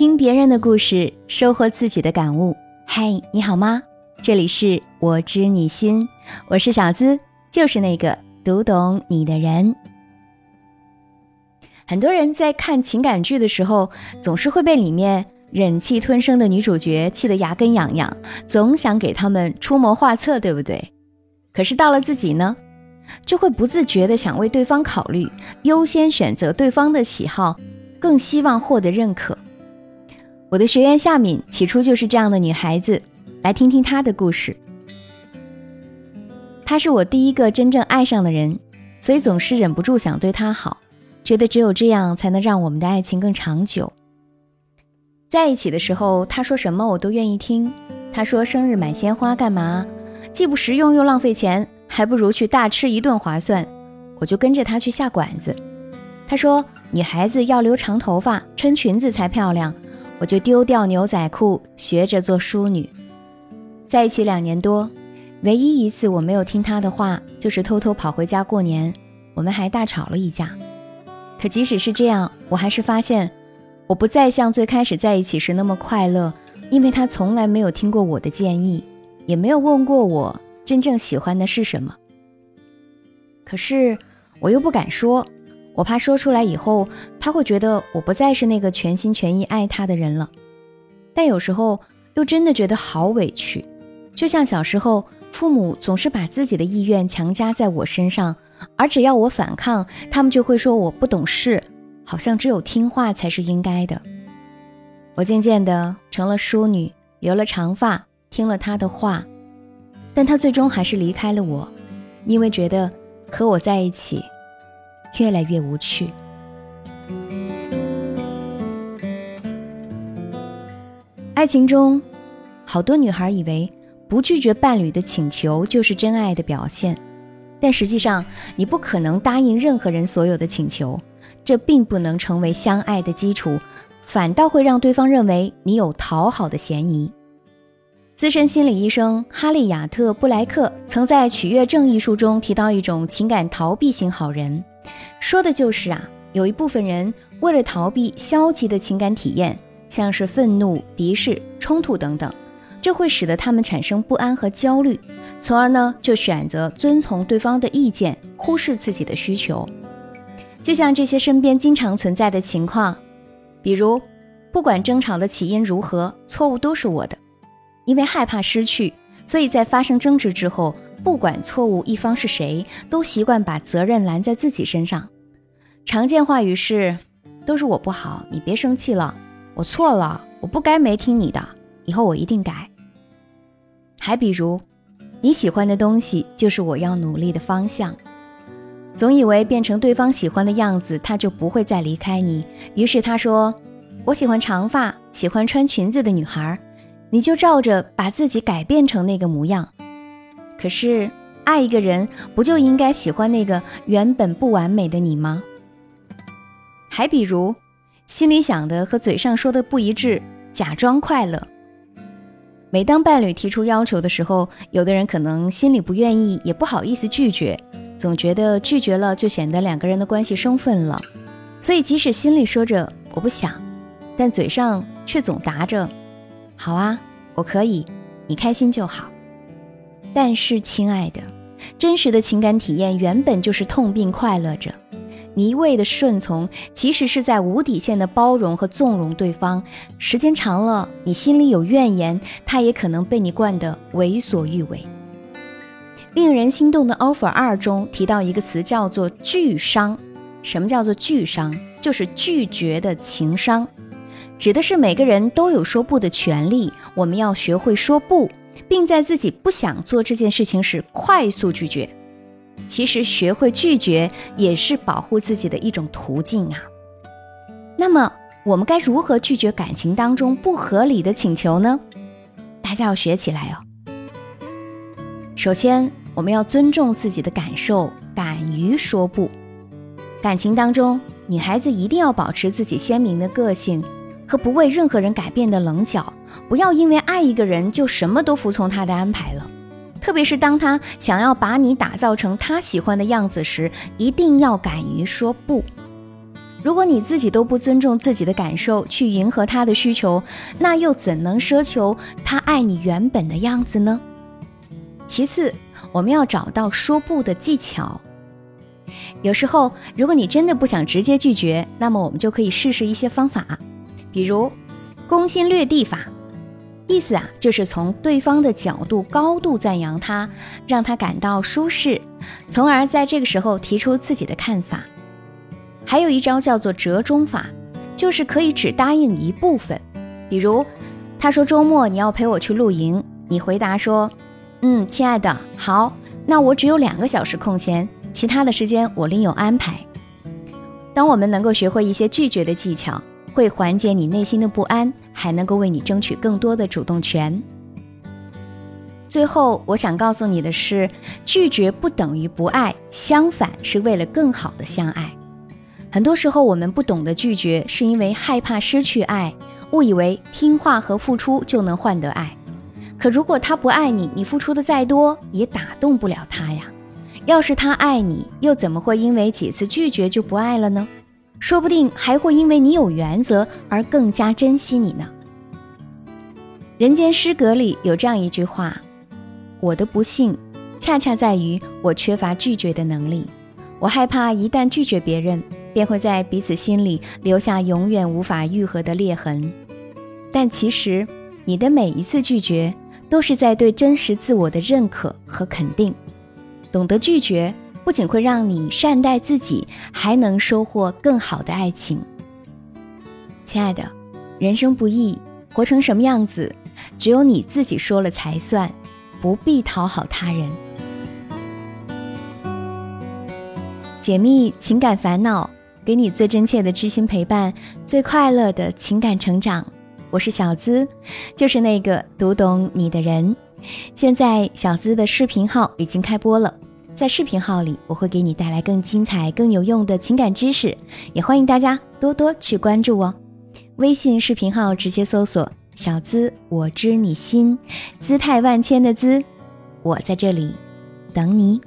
听别人的故事，收获自己的感悟。嗨，你好吗？这里是我知你心，我是小资，就是那个读懂你的人。很多人在看情感剧的时候，总是会被里面忍气吞声的女主角气得牙根痒痒，总想给他们出谋划策，对不对？可是到了自己呢，就会不自觉的想为对方考虑，优先选择对方的喜好，更希望获得认可。我的学员夏敏起初就是这样的女孩子，来听听她的故事。她是我第一个真正爱上的人，所以总是忍不住想对她好，觉得只有这样才能让我们的爱情更长久。在一起的时候，她说什么我都愿意听。她说生日买鲜花干嘛？既不实用又浪费钱，还不如去大吃一顿划算。我就跟着她去下馆子。她说女孩子要留长头发，穿裙子才漂亮。我就丢掉牛仔裤，学着做淑女。在一起两年多，唯一一次我没有听他的话，就是偷偷跑回家过年，我们还大吵了一架。可即使是这样，我还是发现，我不再像最开始在一起时那么快乐，因为他从来没有听过我的建议，也没有问过我真正喜欢的是什么。可是我又不敢说。我怕说出来以后，他会觉得我不再是那个全心全意爱他的人了。但有时候又真的觉得好委屈，就像小时候父母总是把自己的意愿强加在我身上，而只要我反抗，他们就会说我不懂事，好像只有听话才是应该的。我渐渐的成了淑女，留了长发，听了他的话，但他最终还是离开了我，因为觉得和我在一起。越来越无趣。爱情中，好多女孩以为不拒绝伴侣的请求就是真爱的表现，但实际上，你不可能答应任何人所有的请求，这并不能成为相爱的基础，反倒会让对方认为你有讨好的嫌疑。资深心理医生哈利亚特·布莱克曾在《取悦症》一书中提到一种情感逃避型好人。说的就是啊，有一部分人为了逃避消极的情感体验，像是愤怒、敌视、冲突等等，这会使得他们产生不安和焦虑，从而呢就选择遵从对方的意见，忽视自己的需求。就像这些身边经常存在的情况，比如，不管争吵的起因如何，错误都是我的，因为害怕失去，所以在发生争执之后。不管错误一方是谁，都习惯把责任揽在自己身上。常见话语是：“都是我不好，你别生气了，我错了，我不该没听你的，以后我一定改。”还比如，你喜欢的东西就是我要努力的方向。总以为变成对方喜欢的样子，他就不会再离开你。于是他说：“我喜欢长发，喜欢穿裙子的女孩，你就照着把自己改变成那个模样。”可是，爱一个人不就应该喜欢那个原本不完美的你吗？还比如，心里想的和嘴上说的不一致，假装快乐。每当伴侣提出要求的时候，有的人可能心里不愿意，也不好意思拒绝，总觉得拒绝了就显得两个人的关系生分了。所以，即使心里说着我不想，但嘴上却总答着“好啊，我可以，你开心就好。”但是，亲爱的，真实的情感体验原本就是痛并快乐着。你一味的顺从，其实是在无底线的包容和纵容对方。时间长了，你心里有怨言，他也可能被你惯得为所欲为。令人心动的 offer 二中提到一个词，叫做拒商。什么叫做拒商？就是拒绝的情商，指的是每个人都有说不的权利。我们要学会说不。并在自己不想做这件事情时快速拒绝。其实，学会拒绝也是保护自己的一种途径啊。那么，我们该如何拒绝感情当中不合理的请求呢？大家要学起来哦。首先，我们要尊重自己的感受，敢于说不。感情当中，女孩子一定要保持自己鲜明的个性。和不为任何人改变的棱角，不要因为爱一个人就什么都服从他的安排了。特别是当他想要把你打造成他喜欢的样子时，一定要敢于说不。如果你自己都不尊重自己的感受，去迎合他的需求，那又怎能奢求他爱你原本的样子呢？其次，我们要找到说不的技巧。有时候，如果你真的不想直接拒绝，那么我们就可以试试一些方法，比如攻心略地法，意思啊就是从对方的角度高度赞扬他，让他感到舒适，从而在这个时候提出自己的看法。还有一招叫做折中法，就是可以只答应一部分。比如，他说周末你要陪我去露营，你回答说：“嗯，亲爱的，好，那我只有两个小时空闲，其他的时间我另有安排。”当我们能够学会一些拒绝的技巧，会缓解你内心的不安，还能够为你争取更多的主动权。最后，我想告诉你的是，拒绝不等于不爱，相反是为了更好的相爱。很多时候，我们不懂得拒绝，是因为害怕失去爱，误以为听话和付出就能换得爱。可如果他不爱你，你付出的再多也打动不了他呀。要是他爱你，又怎么会因为几次拒绝就不爱了呢？说不定还会因为你有原则而更加珍惜你呢。人间失格里有这样一句话：“我的不幸，恰恰在于我缺乏拒绝的能力。我害怕一旦拒绝别人。”便会在彼此心里留下永远无法愈合的裂痕。但其实，你的每一次拒绝，都是在对真实自我的认可和肯定。懂得拒绝，不仅会让你善待自己，还能收获更好的爱情。亲爱的，人生不易，活成什么样子，只有你自己说了才算，不必讨好他人。解密情感烦恼。给你最真切的知心陪伴，最快乐的情感成长。我是小资，就是那个读懂你的人。现在小资的视频号已经开播了，在视频号里，我会给你带来更精彩、更有用的情感知识，也欢迎大家多多去关注哦。微信视频号直接搜索“小资我知你心”，姿态万千的姿，我在这里等你。